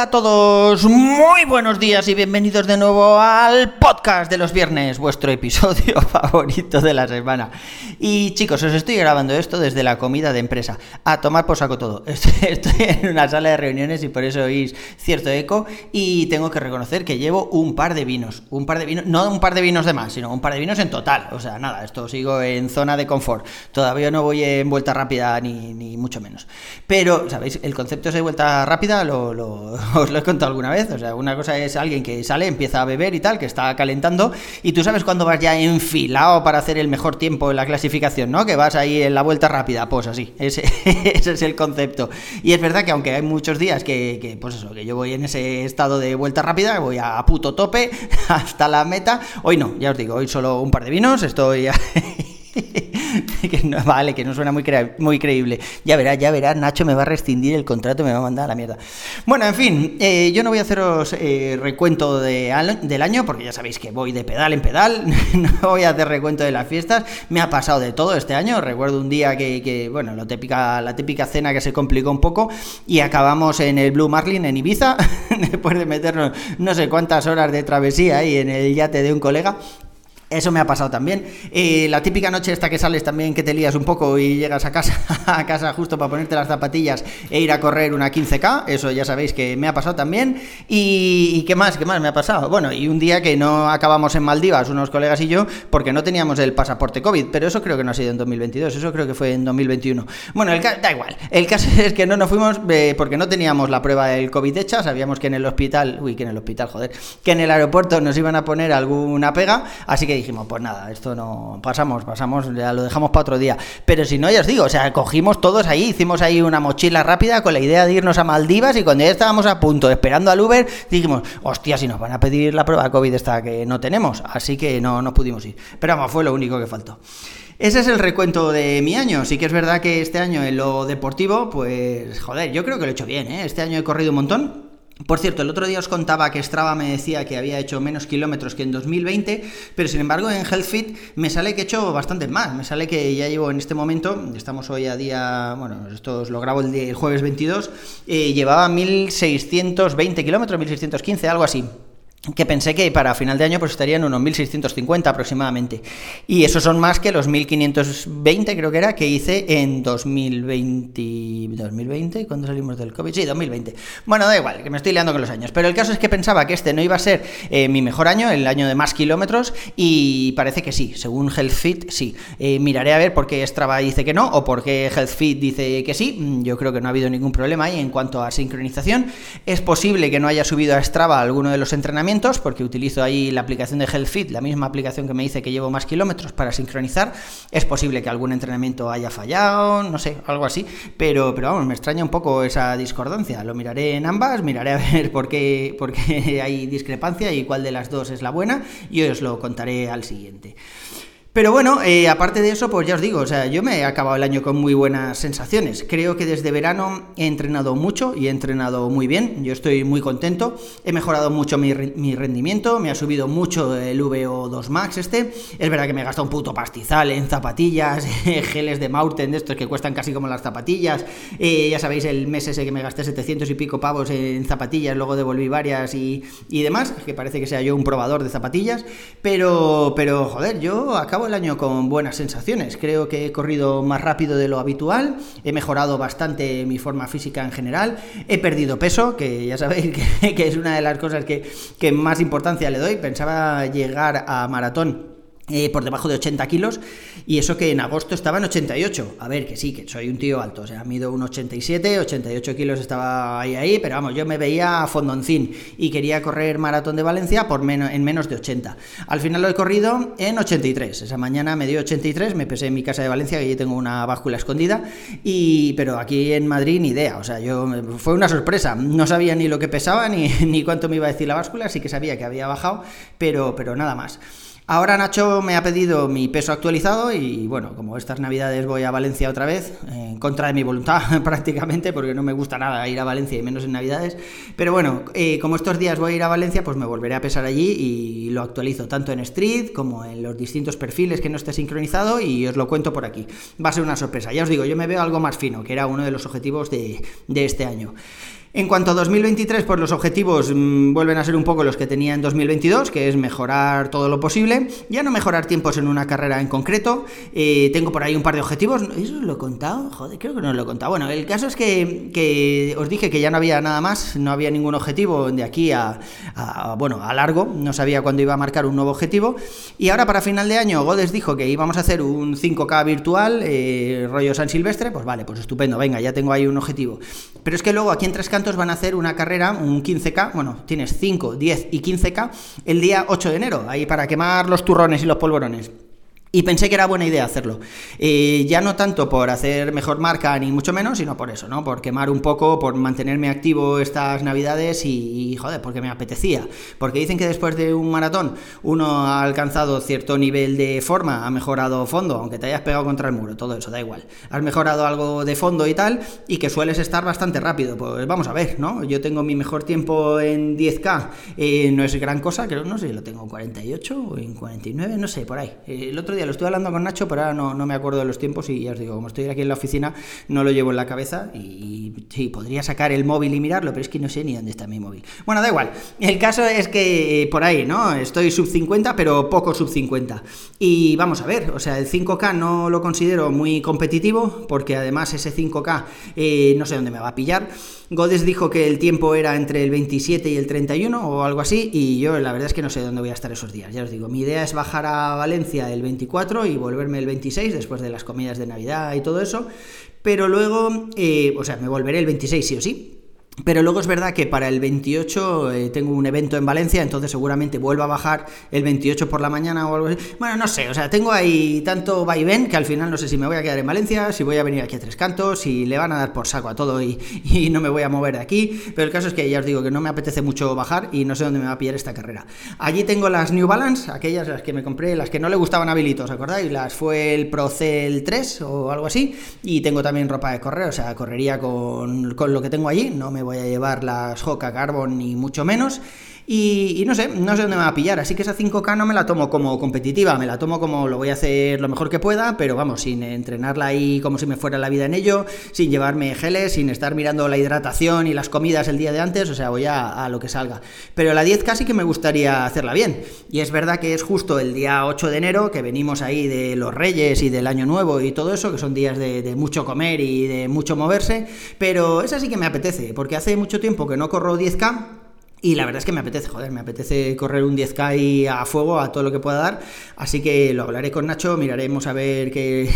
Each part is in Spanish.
Hola a todos, muy buenos días y bienvenidos de nuevo al podcast de los viernes, vuestro episodio favorito de la semana. Y chicos, os estoy grabando esto desde la comida de empresa, a tomar por saco todo. Estoy, en una sala de reuniones y por eso oís cierto eco y tengo que reconocer que llevo un par de vinos, un par de vinos, no un par de vinos de más, sino un par de vinos en total. O sea, nada, esto sigo en zona de confort. Todavía no voy en vuelta rápida ni, mucho menos. Pero, ¿sabéis? El concepto de vuelta rápida lo, os lo he contado alguna vez. O sea, una cosa es alguien que sale, empieza a beber y tal, que está calentando, y tú sabes cuándo vas ya enfilado para hacer el mejor tiempo en la clasificación, ¿no? Que vas ahí en la vuelta rápida, pues así, ese, ese es el concepto. Y es verdad que aunque hay muchos días que, que, pues eso, que yo voy en ese estado de vuelta rápida, voy a puto tope hasta la meta, hoy no, ya os digo, hoy solo un par de vinos, estoy... que no, vale, que no suena muy, cre muy creíble. Ya verás, ya verás, Nacho me va a rescindir el contrato, me va a mandar a la mierda. Bueno, en fin, eh, yo no voy a haceros eh, recuento de, del año, porque ya sabéis que voy de pedal en pedal, no voy a hacer recuento de las fiestas, me ha pasado de todo este año, recuerdo un día que, que bueno, la típica, la típica cena que se complicó un poco y acabamos en el Blue Marlin en Ibiza, después de meternos no sé cuántas horas de travesía ahí en el yate de un colega, eso me ha pasado también. Eh, la típica noche esta que sales también, que te lías un poco y llegas a casa, a casa justo para ponerte las zapatillas e ir a correr una 15K, eso ya sabéis que me ha pasado también. Y, qué más, qué más me ha pasado? Bueno, y un día que no acabamos en Maldivas, unos colegas y yo, porque no teníamos el pasaporte COVID, pero eso creo que no ha sido en 2022, eso creo que fue en 2021. Bueno, el da igual, el caso es que no nos fuimos eh, porque no teníamos la prueba del COVID hecha, sabíamos que en el hospital, uy, que en el hospital, joder, que en el aeropuerto nos iban a poner alguna pega, así que dijimos, pues nada, esto no pasamos, pasamos, ya lo dejamos para otro día. Pero si no, ya os digo, o sea, cogimos todos ahí, hicimos ahí una mochila rápida con la idea de irnos a Maldivas y cuando ya estábamos a punto, esperando al Uber, dijimos, hostia, si nos van a pedir la prueba COVID esta que no tenemos, así que no, no pudimos ir. Pero vamos, fue lo único que faltó. Ese es el recuento de mi año. Sí que es verdad que este año en lo deportivo, pues joder, yo creo que lo he hecho bien, ¿eh? Este año he corrido un montón. Por cierto, el otro día os contaba que Strava me decía que había hecho menos kilómetros que en 2020, pero sin embargo en HealthFit me sale que he hecho bastante más. Me sale que ya llevo en este momento, estamos hoy a día, bueno, esto os lo grabo el, día, el jueves 22, eh, llevaba 1620 kilómetros, 1615, algo así que pensé que para final de año pues estarían unos 1650 aproximadamente. Y esos son más que los 1520 creo que era que hice en 2020 2020, ¿cuándo salimos del COVID? Sí, 2020. Bueno, da igual, que me estoy liando con los años, pero el caso es que pensaba que este no iba a ser eh, mi mejor año, el año de más kilómetros y parece que sí, según HealthFit sí. Eh, miraré a ver por qué Strava dice que no o por qué HealthFit dice que sí. Mm, yo creo que no ha habido ningún problema ahí en cuanto a sincronización. Es posible que no haya subido a Strava alguno de los entrenamientos porque utilizo ahí la aplicación de HealthFit, la misma aplicación que me dice que llevo más kilómetros para sincronizar. Es posible que algún entrenamiento haya fallado, no sé, algo así, pero, pero vamos, me extraña un poco esa discordancia. Lo miraré en ambas, miraré a ver por qué, por qué hay discrepancia y cuál de las dos es la buena y os lo contaré al siguiente. Pero bueno, eh, aparte de eso, pues ya os digo, o sea, yo me he acabado el año con muy buenas sensaciones. Creo que desde verano he entrenado mucho y he entrenado muy bien. Yo estoy muy contento. He mejorado mucho mi, mi rendimiento, me ha subido mucho el VO2 Max este. Es verdad que me he gastado un puto pastizal en zapatillas, geles de Mountain de estos que cuestan casi como las zapatillas. Eh, ya sabéis, el mes ese que me gasté 700 y pico pavos en zapatillas, luego devolví varias y, y demás, que parece que sea yo un probador de zapatillas. Pero, pero joder, yo acabo el año con buenas sensaciones. Creo que he corrido más rápido de lo habitual, he mejorado bastante mi forma física en general, he perdido peso, que ya sabéis que, que es una de las cosas que, que más importancia le doy. Pensaba llegar a maratón eh, por debajo de 80 kilos, y eso que en agosto estaba en 88. A ver, que sí, que soy un tío alto, o sea, mido un 87, 88 kilos estaba ahí, ahí, pero vamos, yo me veía fondoncín y quería correr maratón de Valencia por menos, en menos de 80. Al final lo he corrido en 83. Esa mañana me dio 83, me pesé en mi casa de Valencia, que allí tengo una báscula escondida, y, pero aquí en Madrid ni idea, o sea, yo fue una sorpresa, no sabía ni lo que pesaba ni, ni cuánto me iba a decir la báscula, sí que sabía que había bajado, pero, pero nada más. Ahora Nacho me ha pedido mi peso actualizado y bueno, como estas navidades voy a Valencia otra vez, en contra de mi voluntad prácticamente, porque no me gusta nada ir a Valencia y menos en navidades, pero bueno, eh, como estos días voy a ir a Valencia, pues me volveré a pesar allí y lo actualizo tanto en Street como en los distintos perfiles que no esté sincronizado y os lo cuento por aquí. Va a ser una sorpresa, ya os digo, yo me veo algo más fino, que era uno de los objetivos de, de este año. En cuanto a 2023, pues los objetivos mm, vuelven a ser un poco los que tenía en 2022, que es mejorar todo lo posible. Ya no mejorar tiempos en una carrera en concreto. Eh, tengo por ahí un par de objetivos. ¿Eso lo he contado? Joder, creo que no lo he contado. Bueno, el caso es que, os dije que ya no había nada más, no había ningún objetivo de aquí a, bueno, a largo. No sabía cuándo iba a marcar un nuevo objetivo. Y ahora para final de año, Godes dijo que íbamos a hacer un 5K virtual, eh, rollo San Silvestre. Pues vale, pues estupendo, venga, ya tengo ahí un objetivo. Pero es que luego aquí en Tres van a hacer una carrera, un 15K, bueno, tienes 5, 10 y 15K el día 8 de enero, ahí para quemar los turrones y los polvorones. Y pensé que era buena idea hacerlo. Eh, ya no tanto por hacer mejor marca ni mucho menos, sino por eso, ¿no? Por quemar un poco, por mantenerme activo estas navidades y, joder, porque me apetecía. Porque dicen que después de un maratón uno ha alcanzado cierto nivel de forma, ha mejorado fondo, aunque te hayas pegado contra el muro, todo eso, da igual. Has mejorado algo de fondo y tal, y que sueles estar bastante rápido. Pues vamos a ver, ¿no? Yo tengo mi mejor tiempo en 10K, eh, no es gran cosa, creo, no sé, lo tengo en 48 o en 49, no sé, por ahí. El otro día lo estoy hablando con Nacho, pero ahora no, no, me acuerdo de los tiempos y ya os digo, como estoy aquí en la oficina, no lo llevo en la cabeza y, sí, podría sacar el móvil y mirarlo, pero es que no sé ni dónde está mi móvil. Bueno, da igual. El caso es que eh, por ahí, ¿no? Estoy sub 50, pero poco sub 50. Y vamos a ver, o sea, el 5K no lo considero muy competitivo, porque además ese 5K eh, no sé dónde me va a pillar. Godes dijo que el tiempo era entre el 27 y el 31 o algo así, y yo la verdad es que no sé dónde voy a estar esos días, ya os digo. Mi idea es bajar a Valencia el 24 y volverme el 26 después de las comidas de Navidad y todo eso. Pero luego, eh, o sea, me volveré el 26 sí o sí. Pero luego es verdad que para el 28 eh, tengo un evento en Valencia, entonces seguramente vuelva a bajar el 28 por la mañana o algo así. Bueno, no sé, o sea, tengo ahí tanto vaivén que al final no sé si me voy a quedar en Valencia, si voy a venir aquí a Tres Cantos, si le van a dar por saco a todo y, no me voy a mover de aquí. Pero el caso es que ya os digo que no me apetece mucho bajar y no sé dónde me va a pillar esta carrera. Allí tengo las New Balance, aquellas las que me compré, las que no le gustaban a ¿os acordáis? Las fue el Procel 3 o algo así. Y tengo también ropa de correr, o sea, correría con, con lo que tengo allí, no me voy a llevar las Hoka Carbon ni mucho menos. Y, no sé, no sé dónde me va a pillar. Así que esa 5K no me la tomo como competitiva, me la tomo como lo voy a hacer lo mejor que pueda, pero vamos, sin entrenarla ahí como si me fuera la vida en ello, sin llevarme geles, sin estar mirando la hidratación y las comidas el día de antes, o sea, voy a, lo que salga. Pero la 10 casi que me gustaría hacerla bien. Y es verdad que es justo el día 8 de enero, que venimos ahí de los Reyes y del Año Nuevo y todo eso, que son días de, de mucho comer y de mucho moverse, pero esa sí que me apetece, porque hace mucho tiempo que no corro 10K y la verdad es que me apetece, joder, me apetece correr un 10K a fuego, a todo lo que pueda dar. Así que lo hablaré con Nacho, miraremos a ver qué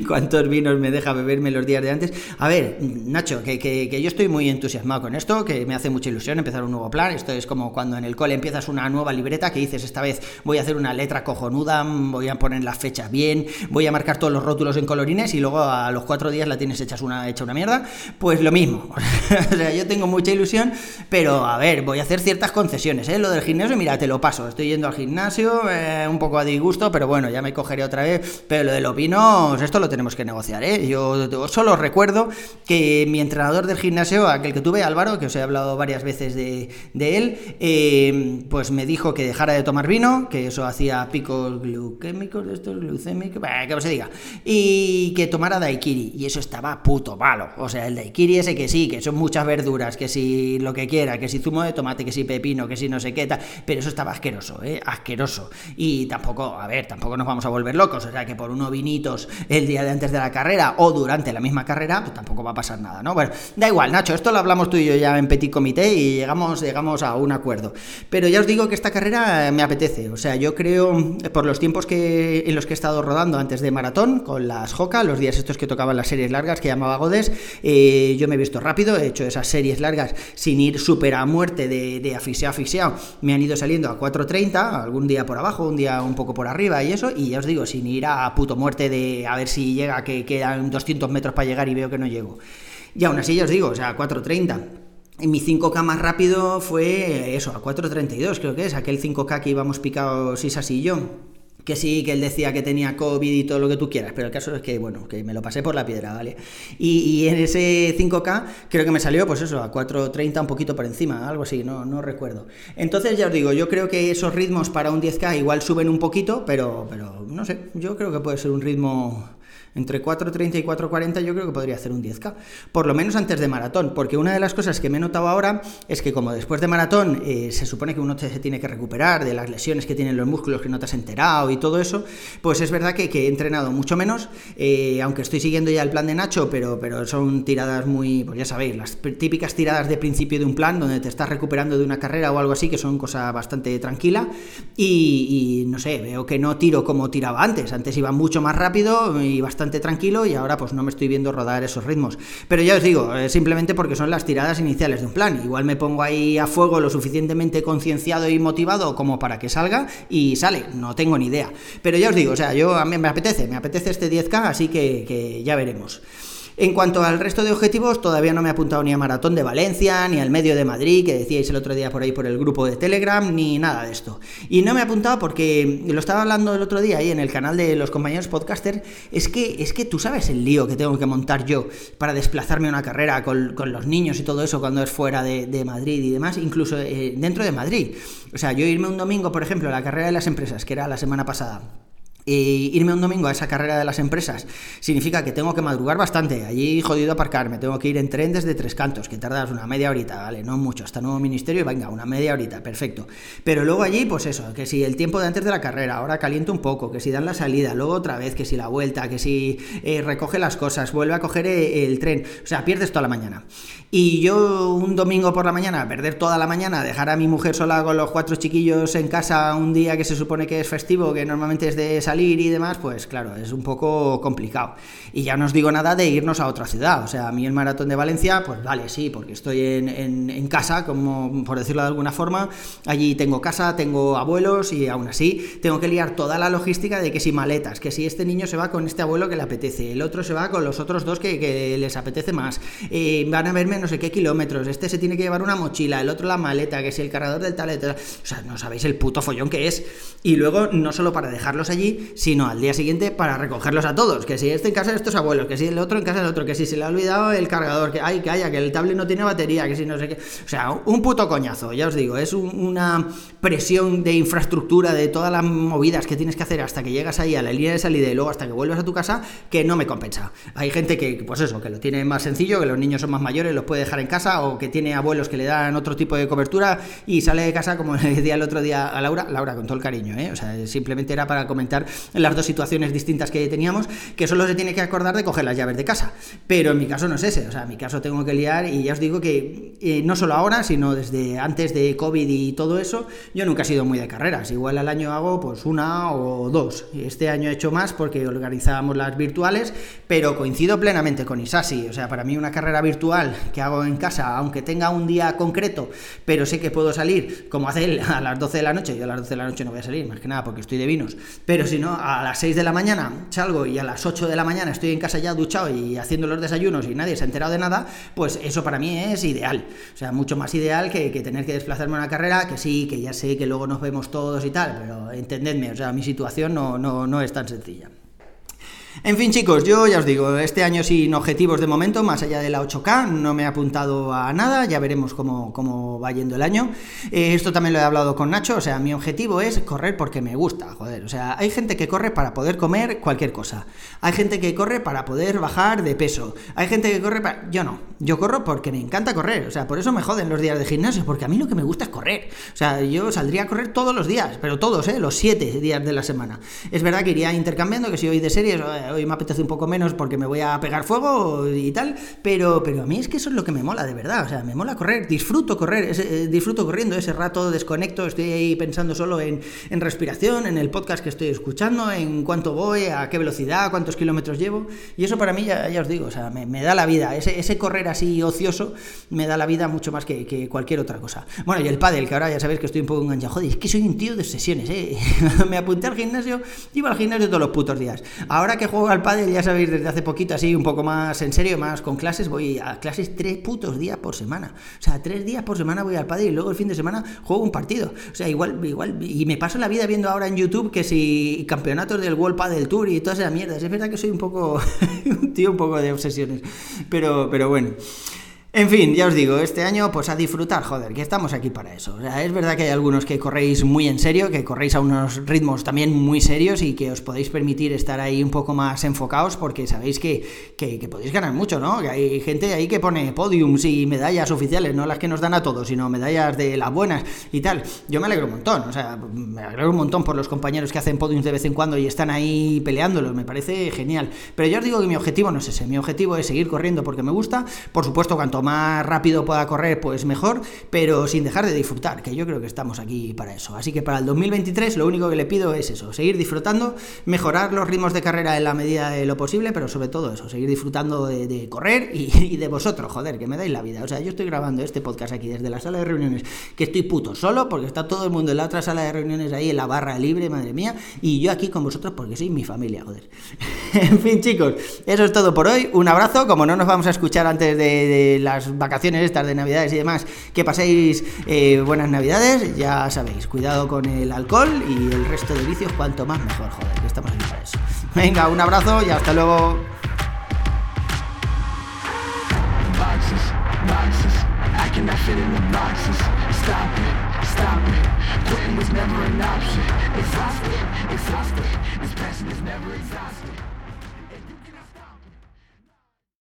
cuántos vinos me deja beberme los días de antes. A ver, Nacho, que, que, yo estoy muy entusiasmado con esto, que me hace mucha ilusión empezar un nuevo plan. Esto es como cuando en el cole empiezas una nueva libreta que dices, esta vez voy a hacer una letra cojonuda, voy a poner las fechas bien, voy a marcar todos los rótulos en colorines y luego a los cuatro días la tienes hecha una, hecha una mierda. Pues lo mismo. o sea, yo tengo mucha ilusión, pero pero a ver, voy a hacer ciertas concesiones, ¿eh? Lo del gimnasio, mira, te lo paso. Estoy yendo al gimnasio, eh, un poco a disgusto, pero bueno, ya me cogeré otra vez. Pero lo de los vinos, esto lo tenemos que negociar, ¿eh? Yo solo recuerdo que mi entrenador del gimnasio, aquel que tuve, Álvaro, que os he hablado varias veces de, él, eh, pues me dijo que dejara de tomar vino, que eso hacía picos glucémicos, estos glucémicos, que se diga, y que tomara daiquiri. Y eso estaba puto malo. O sea, el daiquiri ese que sí, que son muchas verduras, que si lo que que si zumo de tomate, que si pepino, que si no sé qué tal, pero eso estaba asqueroso, ¿eh? Asqueroso. Y tampoco, a ver, tampoco nos vamos a volver locos, o sea, que por unos vinitos el día de antes de la carrera o durante la misma carrera, pues tampoco va a pasar nada, ¿no? Bueno, da igual, Nacho, esto lo hablamos tú y yo ya en Petit Comité y llegamos, llegamos a un acuerdo. Pero ya os digo que esta carrera me apetece, o sea, yo creo, por los tiempos que, en los que he estado rodando antes de maratón, con las Joca, los días estos que tocaban las series largas que llamaba Godes, eh, yo me he visto rápido, he hecho esas series largas sin ir súper a muerte de, de asfixiado, asfixiado, me han ido saliendo a 4.30, algún día por abajo, un día un poco por arriba y eso, y ya os digo, sin ir a puto muerte de a ver si llega, que quedan 200 metros para llegar y veo que no llego. Y aún así ya os digo, o sea, 4.30 mi 5K más rápido fue eso, a 4.32 creo que es, aquel 5K que íbamos picados Isas y yo que sí, que él decía que tenía COVID y todo lo que tú quieras, pero el caso es que, bueno, que me lo pasé por la piedra, ¿vale? Y, en ese 5K creo que me salió, pues eso, a 4.30 un poquito por encima, algo así, no, no recuerdo. Entonces, ya os digo, yo creo que esos ritmos para un 10K igual suben un poquito, pero, pero no sé, yo creo que puede ser un ritmo entre 4.30 y 4.40 yo creo que podría hacer un 10K, por lo menos antes de maratón, porque una de las cosas que me he notado ahora es que como después de maratón eh, se supone que uno se tiene que recuperar de las lesiones que tienen los músculos que no te has enterado y todo eso, pues es verdad que, he entrenado mucho menos, eh, aunque estoy siguiendo ya el plan de Nacho, pero, pero son tiradas muy, pues ya sabéis, las típicas tiradas de principio de un plan donde te estás recuperando de una carrera o algo así, que son cosa bastante tranquila y, y no sé, veo que no tiro como tiraba antes, antes iba mucho más rápido y bastante tranquilo y ahora pues no me estoy viendo rodar esos ritmos. Pero ya os digo, eh, simplemente porque son las tiradas iniciales de un plan. Igual me pongo ahí a fuego lo suficientemente concienciado y motivado como para que salga y sale, no tengo ni idea. Pero ya os digo, o sea, yo a mí me apetece, me apetece este 10K, así que, que ya veremos. En cuanto al resto de objetivos, todavía no me he apuntado ni a Maratón de Valencia, ni al medio de Madrid, que decíais el otro día por ahí por el grupo de Telegram, ni nada de esto. Y no me he apuntado porque lo estaba hablando el otro día ahí en el canal de los compañeros podcaster, es que, es que tú sabes el lío que tengo que montar yo para desplazarme a una carrera con, los niños y todo eso cuando es fuera de, Madrid y demás, incluso eh, dentro de Madrid. O sea, yo irme un domingo, por ejemplo, a la carrera de las empresas, que era la semana pasada irme un domingo a esa carrera de las empresas significa que tengo que madrugar bastante, allí jodido aparcar, me tengo que ir en tren desde Tres Cantos, que tardas una media horita, ¿vale? No mucho, hasta nuevo ministerio, venga, una media horita, perfecto. Pero luego allí, pues eso, que si el tiempo de antes de la carrera, ahora caliento un poco, que si dan la salida, luego otra vez, que si la vuelta, que si eh, recoge las cosas, vuelve a coger eh, el tren, o sea, pierdes toda la mañana. Y yo un domingo por la mañana, perder toda la mañana, dejar a mi mujer sola con los cuatro chiquillos en casa un día que se supone que es festivo, que normalmente es de salir y demás, pues claro, es un poco complicado. Y ya no os digo nada de irnos a otra ciudad. O sea, a mí el maratón de Valencia, pues vale, sí, porque estoy en, en, casa, como por decirlo de alguna forma. Allí tengo casa, tengo abuelos y aún así tengo que liar toda la logística de que si maletas, que si este niño se va con este abuelo que le apetece, el otro se va con los otros dos que, que les apetece más, eh, van a verme no sé qué kilómetros, este se tiene que llevar una mochila, el otro la maleta, que si el cargador del tal, o sea, no sabéis el puto follón que es. Y luego, no solo para dejarlos allí, sino al día siguiente para recogerlos a todos, que si este en casa de estos abuelos, que si el otro en casa del otro, que si se le ha olvidado el cargador, que hay, que haya, que el tablet no tiene batería, que si no sé qué. O sea, un puto coñazo, ya os digo, es una presión de infraestructura, de todas las movidas que tienes que hacer hasta que llegas ahí a la línea de salida y luego hasta que vuelvas a tu casa, que no me compensa. Hay gente que, pues eso, que lo tiene más sencillo, que los niños son más mayores, los puede dejar en casa o que tiene abuelos que le dan otro tipo de cobertura y sale de casa, como le decía el otro día a Laura, Laura con todo el cariño, ¿eh? o sea, simplemente era para comentar las dos situaciones distintas que teníamos, que solo se tiene que acordar de coger las llaves de casa. Pero en mi caso no es ese, o sea, en mi caso tengo que liar y ya os digo que eh, no solo ahora, sino desde antes de COVID y todo eso, yo nunca he sido muy de carreras. Igual al año hago pues una o dos. Este año he hecho más porque organizábamos las virtuales, pero coincido plenamente con Isasi. O sea, para mí una carrera virtual que hago en casa, aunque tenga un día concreto, pero sé que puedo salir, como hace él, a las 12 de la noche, yo a las 12 de la noche no voy a salir, más que nada porque estoy de vinos, pero si no, a las 6 de la mañana salgo y a las 8 de la mañana estoy en casa ya duchado y haciendo los desayunos y nadie se ha enterado de nada, pues eso para mí es ideal. O sea, mucho más ideal que, que tener que desplazarme a una carrera, que sí, que ya sé que luego nos vemos todos y tal, pero entendedme, o sea, mi situación no, no, no es tan sencilla. En fin, chicos, yo ya os digo, este año sin objetivos de momento, más allá de la 8K, no me he apuntado a nada, ya veremos cómo, cómo va yendo el año. Eh, esto también lo he hablado con Nacho, o sea, mi objetivo es correr porque me gusta, joder. O sea, hay gente que corre para poder comer cualquier cosa. Hay gente que corre para poder bajar de peso. Hay gente que corre para... Yo no, yo corro porque me encanta correr, o sea, por eso me joden los días de gimnasio, porque a mí lo que me gusta es correr. O sea, yo saldría a correr todos los días, pero todos, ¿eh? Los siete días de la semana. Es verdad que iría intercambiando, que si hoy de series hoy me apetece un poco menos porque me voy a pegar fuego y tal, pero, pero a mí es que eso es lo que me mola, de verdad, o sea, me mola correr, disfruto correr, eh, disfruto corriendo, ese rato desconecto, estoy ahí pensando solo en, en respiración, en el podcast que estoy escuchando, en cuánto voy, a qué velocidad, cuántos kilómetros llevo, y eso para mí ya, ya os digo, o sea, me, me, da la vida, ese, ese correr así ocioso me da la vida mucho más que, que cualquier otra cosa. Bueno, y el pádel, que ahora ya sabéis que estoy un poco enganchado, joder, es que soy un tío de sesiones, ¿eh? me apunté al gimnasio, iba al gimnasio todos los putos días. Ahora que juego al pádel, ya sabéis, desde hace poquito, así un poco más en serio, más con clases, voy a clases tres putos días por semana. O sea, tres días por semana voy al pádel y luego el fin de semana juego un partido. O sea, igual, igual, y me paso la vida viendo ahora en YouTube que si campeonatos del World Padel Tour y todas esas mierdas. Es verdad que soy un poco, un tío un poco de obsesiones. Pero, pero bueno. En fin, ya os digo, este año pues a disfrutar, joder, que estamos aquí para eso. O sea, es verdad que hay algunos que corréis muy en serio, que corréis a unos ritmos también muy serios y que os podéis permitir estar ahí un poco más enfocados porque sabéis que, que, podéis ganar mucho, ¿no? Hay gente ahí que pone podiums y medallas oficiales, no las que nos dan a todos, sino medallas de las buenas y tal. Yo me alegro un montón, o sea, me alegro un montón por los compañeros que hacen podiums de vez en cuando y están ahí peleándolos, me parece genial. Pero yo os digo que mi objetivo no es ese, mi objetivo es seguir corriendo porque me gusta, por supuesto, cuanto más rápido pueda correr, pues mejor, pero sin dejar de disfrutar, que yo creo que estamos aquí para eso. Así que para el 2023 lo único que le pido es eso, seguir disfrutando, mejorar los ritmos de carrera en la medida de lo posible, pero sobre todo eso, seguir disfrutando de, correr y, de vosotros, joder, que me dais la vida. O sea, yo estoy grabando este podcast aquí desde la sala de reuniones, que estoy puto solo, porque está todo el mundo en la otra sala de reuniones ahí en la barra libre, madre mía, y yo aquí con vosotros porque sois mi familia, joder. en fin, chicos, eso es todo por hoy. Un abrazo, como no nos vamos a escuchar antes de las vacaciones, estas de navidades y demás, que paséis eh, buenas navidades, ya sabéis, cuidado con el alcohol y el resto de vicios, cuanto más mejor, joder, que estamos aquí para eso. Venga, un abrazo y hasta luego.